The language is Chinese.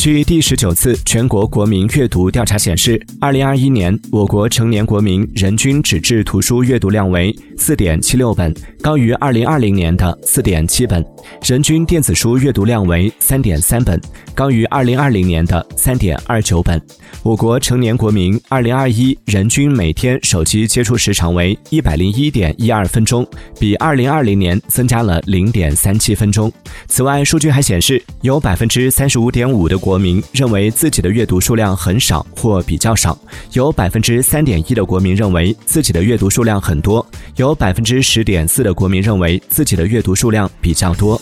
据第十九次全国国民阅读调查显示，二零二一年我国成年国民人均纸质图书阅读量为四点七六本，高于二零二零年的四点七本；人均电子书阅读量为三点三本，高于二零二零年的三点二九本。我国成年国民二零二一人均每天手机接触时长为一百零一点一二分钟，比二零二零年增加了零点三七分钟。此外，数据还显示，有百分之三十五点五的国民认为自己的阅读数量很少或比较少，有百分之三点一的国民认为自己的阅读数量很多，有百分之十点四的国民认为自己的阅读数量比较多。